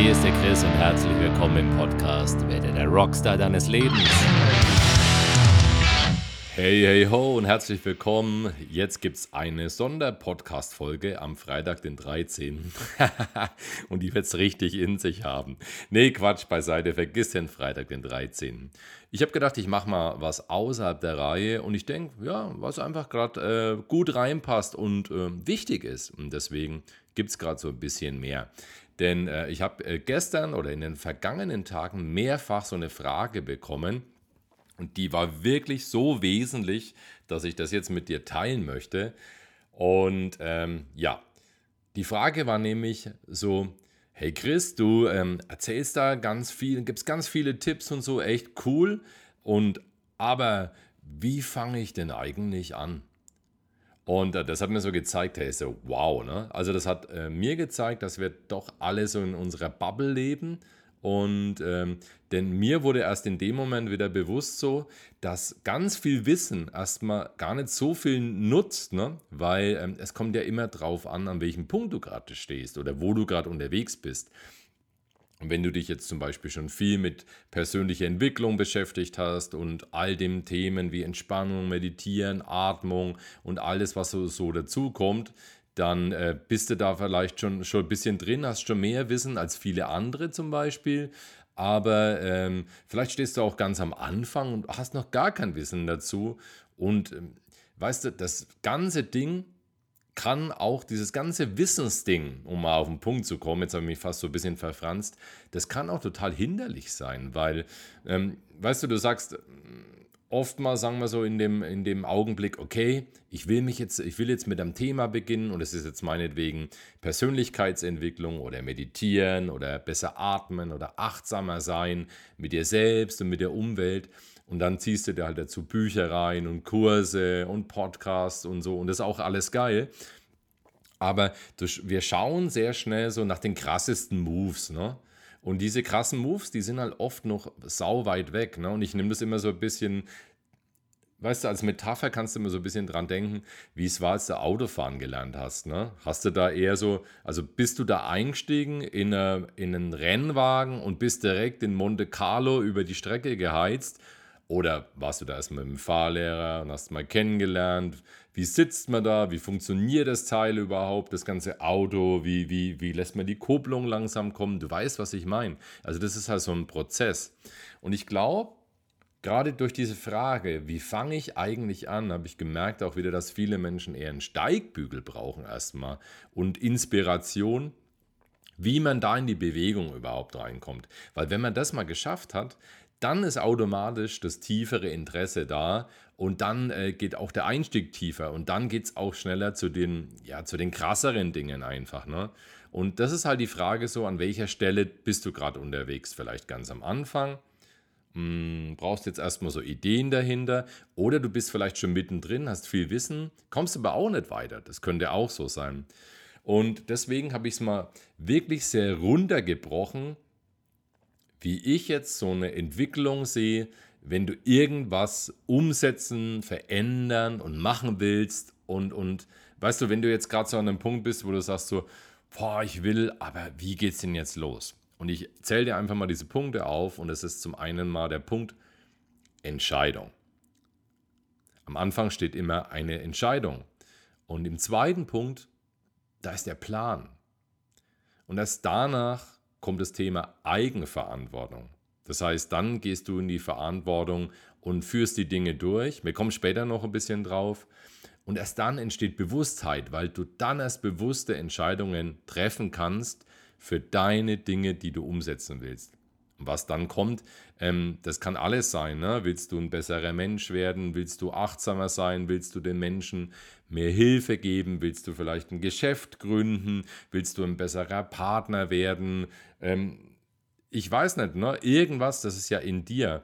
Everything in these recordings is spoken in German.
Hier ist der Chris und herzlich willkommen im Podcast Werde der Rockstar deines Lebens. Hey, hey ho und herzlich willkommen. Jetzt gibt es eine Sonderpodcast-Folge am Freitag, den 13. und die wird es richtig in sich haben. Nee, Quatsch beiseite, vergiss den Freitag, den 13. Ich habe gedacht, ich mache mal was außerhalb der Reihe und ich denke, ja, was einfach gerade äh, gut reinpasst und äh, wichtig ist. Und deswegen gibt es gerade so ein bisschen mehr. Denn äh, ich habe äh, gestern oder in den vergangenen Tagen mehrfach so eine Frage bekommen, und die war wirklich so wesentlich, dass ich das jetzt mit dir teilen möchte. Und ähm, ja, die Frage war nämlich so, hey Chris, du ähm, erzählst da ganz viel, gibst ganz viele Tipps und so, echt cool. Und aber wie fange ich denn eigentlich an? Und äh, das hat mir so gezeigt, hey, so wow, ne? Also das hat äh, mir gezeigt, dass wir doch alle so in unserer Bubble leben und ähm, denn mir wurde erst in dem Moment wieder bewusst so, dass ganz viel Wissen erstmal gar nicht so viel nutzt, ne? weil ähm, es kommt ja immer drauf an, an welchem Punkt du gerade stehst oder wo du gerade unterwegs bist. Wenn du dich jetzt zum Beispiel schon viel mit persönlicher Entwicklung beschäftigt hast und all den Themen wie Entspannung, Meditieren, Atmung und alles, was so, so dazukommt, dann äh, bist du da vielleicht schon, schon ein bisschen drin, hast schon mehr Wissen als viele andere zum Beispiel. Aber ähm, vielleicht stehst du auch ganz am Anfang und hast noch gar kein Wissen dazu. Und ähm, weißt du, das ganze Ding kann auch dieses ganze Wissensding, um mal auf den Punkt zu kommen, jetzt habe ich mich fast so ein bisschen verfranst, das kann auch total hinderlich sein, weil, ähm, weißt du, du sagst, oftmals sagen wir so in dem, in dem Augenblick, okay, ich will mich jetzt, ich will jetzt mit einem Thema beginnen und es ist jetzt meinetwegen Persönlichkeitsentwicklung oder meditieren oder besser atmen oder achtsamer sein mit dir selbst und mit der Umwelt. Und dann ziehst du dir halt dazu Bücher rein und Kurse und Podcasts und so. Und das ist auch alles geil. Aber wir schauen sehr schnell so nach den krassesten Moves, ne? Und diese krassen Moves, die sind halt oft noch sau weit weg. Ne? Und ich nehme das immer so ein bisschen, weißt du, als Metapher kannst du immer so ein bisschen dran denken, wie es war, als du Autofahren gelernt hast. Ne? Hast du da eher so, also bist du da eingestiegen in, eine, in einen Rennwagen und bist direkt in Monte Carlo über die Strecke geheizt? Oder warst du da erst mit dem Fahrlehrer und hast mal kennengelernt, wie sitzt man da, wie funktioniert das Teil überhaupt, das ganze Auto, wie, wie, wie lässt man die Kupplung langsam kommen, du weißt, was ich meine. Also das ist halt so ein Prozess. Und ich glaube, gerade durch diese Frage, wie fange ich eigentlich an, habe ich gemerkt auch wieder, dass viele Menschen eher einen Steigbügel brauchen erstmal und Inspiration, wie man da in die Bewegung überhaupt reinkommt. Weil wenn man das mal geschafft hat, dann ist automatisch das tiefere Interesse da und dann äh, geht auch der Einstieg tiefer und dann geht es auch schneller zu den, ja, zu den krasseren Dingen einfach. Ne? Und das ist halt die Frage so, an welcher Stelle bist du gerade unterwegs? Vielleicht ganz am Anfang, hm, brauchst jetzt erstmal so Ideen dahinter oder du bist vielleicht schon mittendrin, hast viel Wissen, kommst aber auch nicht weiter. Das könnte auch so sein. Und deswegen habe ich es mal wirklich sehr runtergebrochen, wie ich jetzt so eine Entwicklung sehe, wenn du irgendwas umsetzen, verändern und machen willst und, und weißt du, wenn du jetzt gerade so an einem Punkt bist, wo du sagst so, boah, ich will, aber wie geht's denn jetzt los? Und ich zähle dir einfach mal diese Punkte auf und es ist zum einen mal der Punkt Entscheidung. Am Anfang steht immer eine Entscheidung. Und im zweiten Punkt, da ist der Plan. Und erst danach kommt das Thema Eigenverantwortung. Das heißt, dann gehst du in die Verantwortung und führst die Dinge durch. Wir kommen später noch ein bisschen drauf. Und erst dann entsteht Bewusstheit, weil du dann erst bewusste Entscheidungen treffen kannst für deine Dinge, die du umsetzen willst. Was dann kommt, ähm, das kann alles sein. Ne? Willst du ein besserer Mensch werden? Willst du achtsamer sein? Willst du den Menschen mehr Hilfe geben? Willst du vielleicht ein Geschäft gründen? Willst du ein besserer Partner werden? Ähm, ich weiß nicht, ne? irgendwas, das ist ja in dir.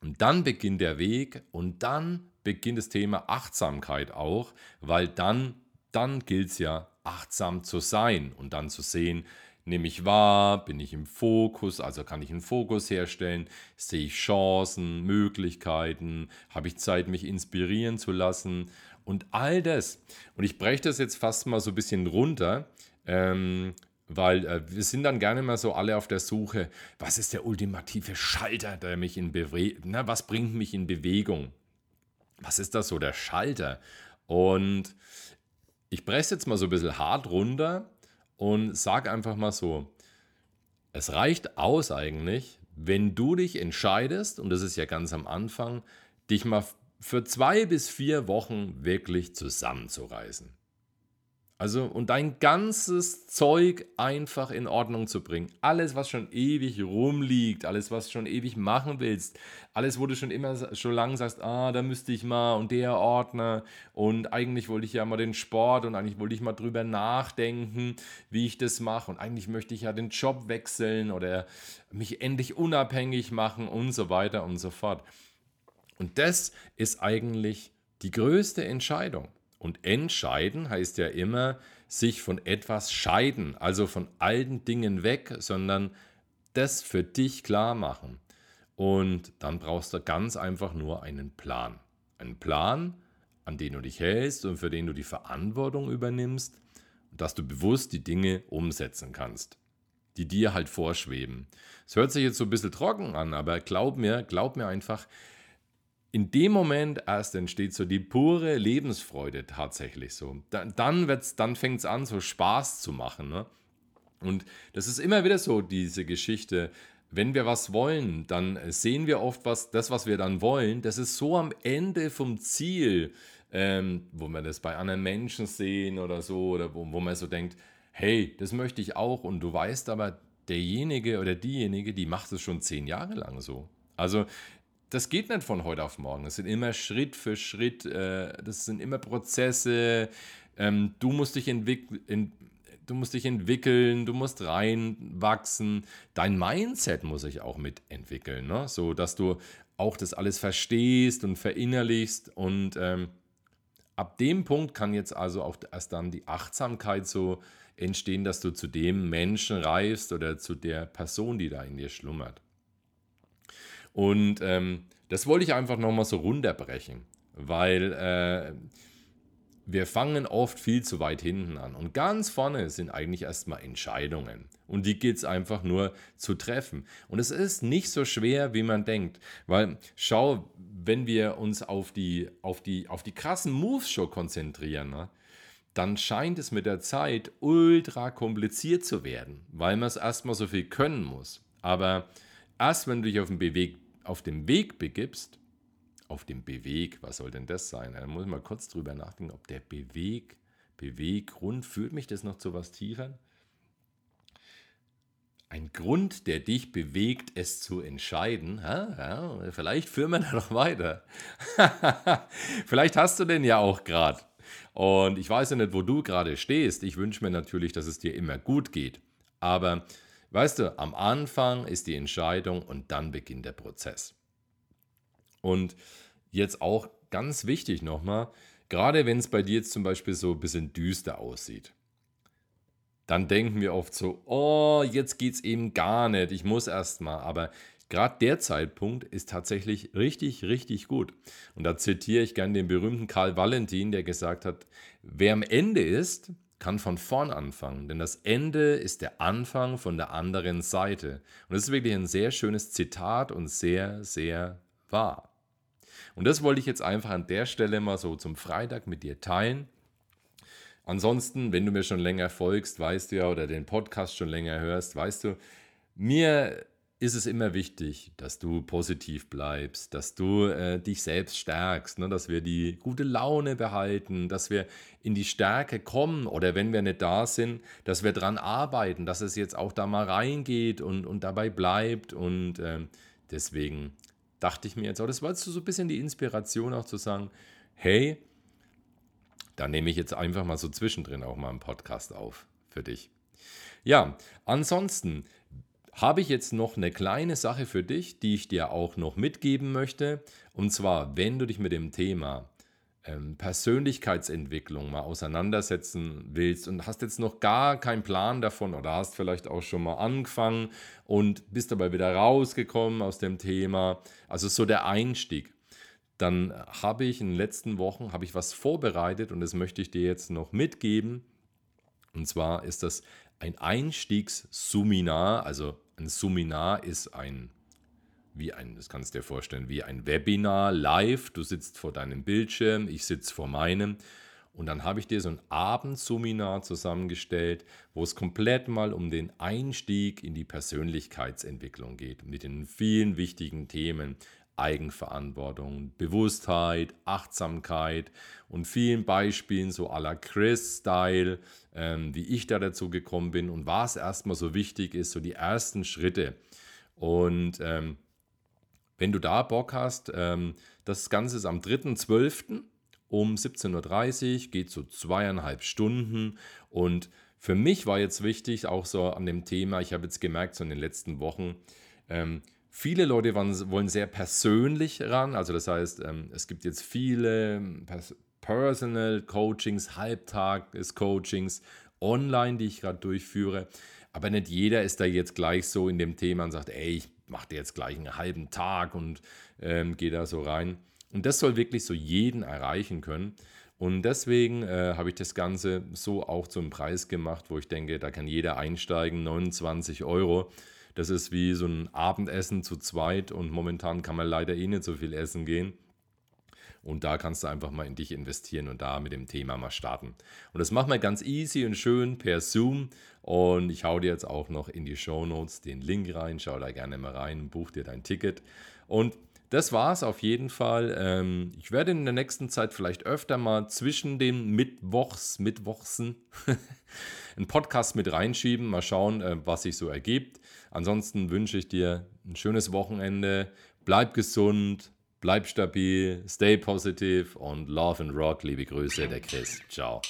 Und dann beginnt der Weg und dann beginnt das Thema Achtsamkeit auch, weil dann, dann gilt es ja, achtsam zu sein und dann zu sehen, nehme ich wahr, bin ich im Fokus, also kann ich einen Fokus herstellen, sehe ich Chancen, Möglichkeiten, habe ich Zeit, mich inspirieren zu lassen und all das. Und ich breche das jetzt fast mal so ein bisschen runter, ähm, Weil äh, wir sind dann gerne mal so alle auf der Suche, was ist der ultimative Schalter, der mich in Bewegung, was bringt mich in Bewegung? Was ist das so, der Schalter? Und ich presse jetzt mal so ein bisschen hart runter und sage einfach mal so, es reicht aus eigentlich, wenn du dich entscheidest, und das ist ja ganz am Anfang, dich mal für zwei bis vier Wochen wirklich zusammenzureißen. Also, und dein ganzes Zeug einfach in Ordnung zu bringen. Alles, was schon ewig rumliegt, alles, was schon ewig machen willst, alles, wo du schon immer schon lange sagst, ah, da müsste ich mal und der Ordner und eigentlich wollte ich ja mal den Sport und eigentlich wollte ich mal drüber nachdenken, wie ich das mache und eigentlich möchte ich ja den Job wechseln oder mich endlich unabhängig machen und so weiter und so fort. Und das ist eigentlich die größte Entscheidung. Und entscheiden heißt ja immer, sich von etwas scheiden, also von alten Dingen weg, sondern das für dich klar machen. Und dann brauchst du ganz einfach nur einen Plan. Einen Plan, an den du dich hältst und für den du die Verantwortung übernimmst, dass du bewusst die Dinge umsetzen kannst, die dir halt vorschweben. Es hört sich jetzt so ein bisschen trocken an, aber glaub mir, glaub mir einfach, in dem Moment erst entsteht so die pure Lebensfreude tatsächlich so. Dann, dann, fängt es an, so Spaß zu machen. Ne? Und das ist immer wieder so, diese Geschichte. Wenn wir was wollen, dann sehen wir oft was, das, was wir dann wollen, das ist so am Ende vom Ziel, ähm, wo wir das bei anderen Menschen sehen oder so, oder wo, wo man so denkt, hey, das möchte ich auch. Und du weißt aber, derjenige oder diejenige, die macht es schon zehn Jahre lang so. Also das geht nicht von heute auf morgen. Es sind immer Schritt für Schritt, äh, das sind immer Prozesse. Ähm, du musst dich entwickeln. Du musst dich entwickeln, du musst reinwachsen. Dein Mindset muss sich auch mitentwickeln, ne? so dass du auch das alles verstehst und verinnerlichst. Und ähm, ab dem Punkt kann jetzt also auch erst dann die Achtsamkeit so entstehen, dass du zu dem Menschen reifst oder zu der Person, die da in dir schlummert. Und ähm, das wollte ich einfach nochmal so runterbrechen, weil äh, wir fangen oft viel zu weit hinten an. Und ganz vorne sind eigentlich erstmal Entscheidungen. Und die geht es einfach nur zu treffen. Und es ist nicht so schwer, wie man denkt. Weil schau, wenn wir uns auf die, auf die, auf die krassen Moves schon konzentrieren, ne, dann scheint es mit der Zeit ultra kompliziert zu werden, weil man es erstmal so viel können muss. Aber erst wenn du dich auf den Beweg auf dem Weg begibst, auf dem Beweg, was soll denn das sein? Da muss ich mal kurz drüber nachdenken, ob der Beweg, Beweggrund, führt mich das noch zu was Tiefern? Ein Grund, der dich bewegt, es zu entscheiden. Ja, ja, vielleicht führen wir da noch weiter. vielleicht hast du den ja auch gerade. Und ich weiß ja nicht, wo du gerade stehst. Ich wünsche mir natürlich, dass es dir immer gut geht. Aber Weißt du, am Anfang ist die Entscheidung und dann beginnt der Prozess. Und jetzt auch ganz wichtig nochmal, gerade wenn es bei dir jetzt zum Beispiel so ein bisschen düster aussieht, dann denken wir oft so, oh, jetzt geht es eben gar nicht, ich muss erst mal. Aber gerade der Zeitpunkt ist tatsächlich richtig, richtig gut. Und da zitiere ich gerne den berühmten Karl Valentin, der gesagt hat, wer am Ende ist, kann von vorn anfangen, denn das Ende ist der Anfang von der anderen Seite. Und das ist wirklich ein sehr schönes Zitat und sehr, sehr wahr. Und das wollte ich jetzt einfach an der Stelle mal so zum Freitag mit dir teilen. Ansonsten, wenn du mir schon länger folgst, weißt du ja, oder den Podcast schon länger hörst, weißt du, mir ist es immer wichtig, dass du positiv bleibst, dass du äh, dich selbst stärkst, ne? dass wir die gute Laune behalten, dass wir in die Stärke kommen oder wenn wir nicht da sind, dass wir daran arbeiten, dass es jetzt auch da mal reingeht und, und dabei bleibt. Und äh, deswegen dachte ich mir jetzt auch, das war so ein bisschen die Inspiration auch zu sagen, hey, da nehme ich jetzt einfach mal so zwischendrin auch mal einen Podcast auf für dich. Ja, ansonsten, habe ich jetzt noch eine kleine Sache für dich, die ich dir auch noch mitgeben möchte. Und zwar, wenn du dich mit dem Thema ähm, Persönlichkeitsentwicklung mal auseinandersetzen willst und hast jetzt noch gar keinen Plan davon oder hast vielleicht auch schon mal angefangen und bist dabei wieder rausgekommen aus dem Thema, also so der Einstieg, dann habe ich in den letzten Wochen habe ich was vorbereitet und das möchte ich dir jetzt noch mitgeben. Und zwar ist das ein Einstiegs-Seminar. Also ein Seminar ist ein, wie ein, das kannst du dir vorstellen, wie ein Webinar live. Du sitzt vor deinem Bildschirm, ich sitze vor meinem. Und dann habe ich dir so ein Abendseminar zusammengestellt, wo es komplett mal um den Einstieg in die Persönlichkeitsentwicklung geht, mit den vielen wichtigen Themen. Eigenverantwortung, Bewusstheit, Achtsamkeit und vielen Beispielen so à la Chris-Style, ähm, wie ich da dazu gekommen bin und was erstmal so wichtig ist, so die ersten Schritte. Und ähm, wenn du da Bock hast, ähm, das Ganze ist am 3.12 um 17.30 Uhr, geht so zweieinhalb Stunden. Und für mich war jetzt wichtig, auch so an dem Thema, ich habe jetzt gemerkt, so in den letzten Wochen, ähm, viele Leute wollen, wollen, sehr persönlich ran. Also das heißt, ähm, es gibt jetzt viele Personal Coachings, Halbtages-Coachings online, die ich gerade durchführe. Aber nicht jeder ist da jetzt gleich so in dem Thema und sagt, ey, ich mache dir jetzt gleich einen halben Tag und ähm, gehe da so rein. Und das soll wirklich so jeden erreichen können. Und deswegen äh, habe ich das Ganze so auch zum Preis gemacht, wo ich denke, da kann jeder einsteigen, 29 Euro. Das ist wie so ein Abendessen zu zweit und momentan kann man leider eh nicht so viel essen gehen. Und da kannst du einfach mal in dich investieren und da mit dem Thema mal starten. Und das machen wir ganz easy und schön per Zoom. Und ich hau dir jetzt auch noch in die Show Notes den Link rein. Schau da gerne mal rein, buch dir dein Ticket. Und das war es auf jeden Fall. Ähm, ich werde in der nächsten Zeit vielleicht öfter mal zwischen den Mittwochs, Mittwochsen einen Podcast mit reinschieben. Mal schauen, äh, was sich so ergibt. Ansonsten wünsche ich dir ein schönes Wochenende. Bleib gesund, bleib stabil, stay positive und love and rock. Liebe Grüße, der Chris. Ciao.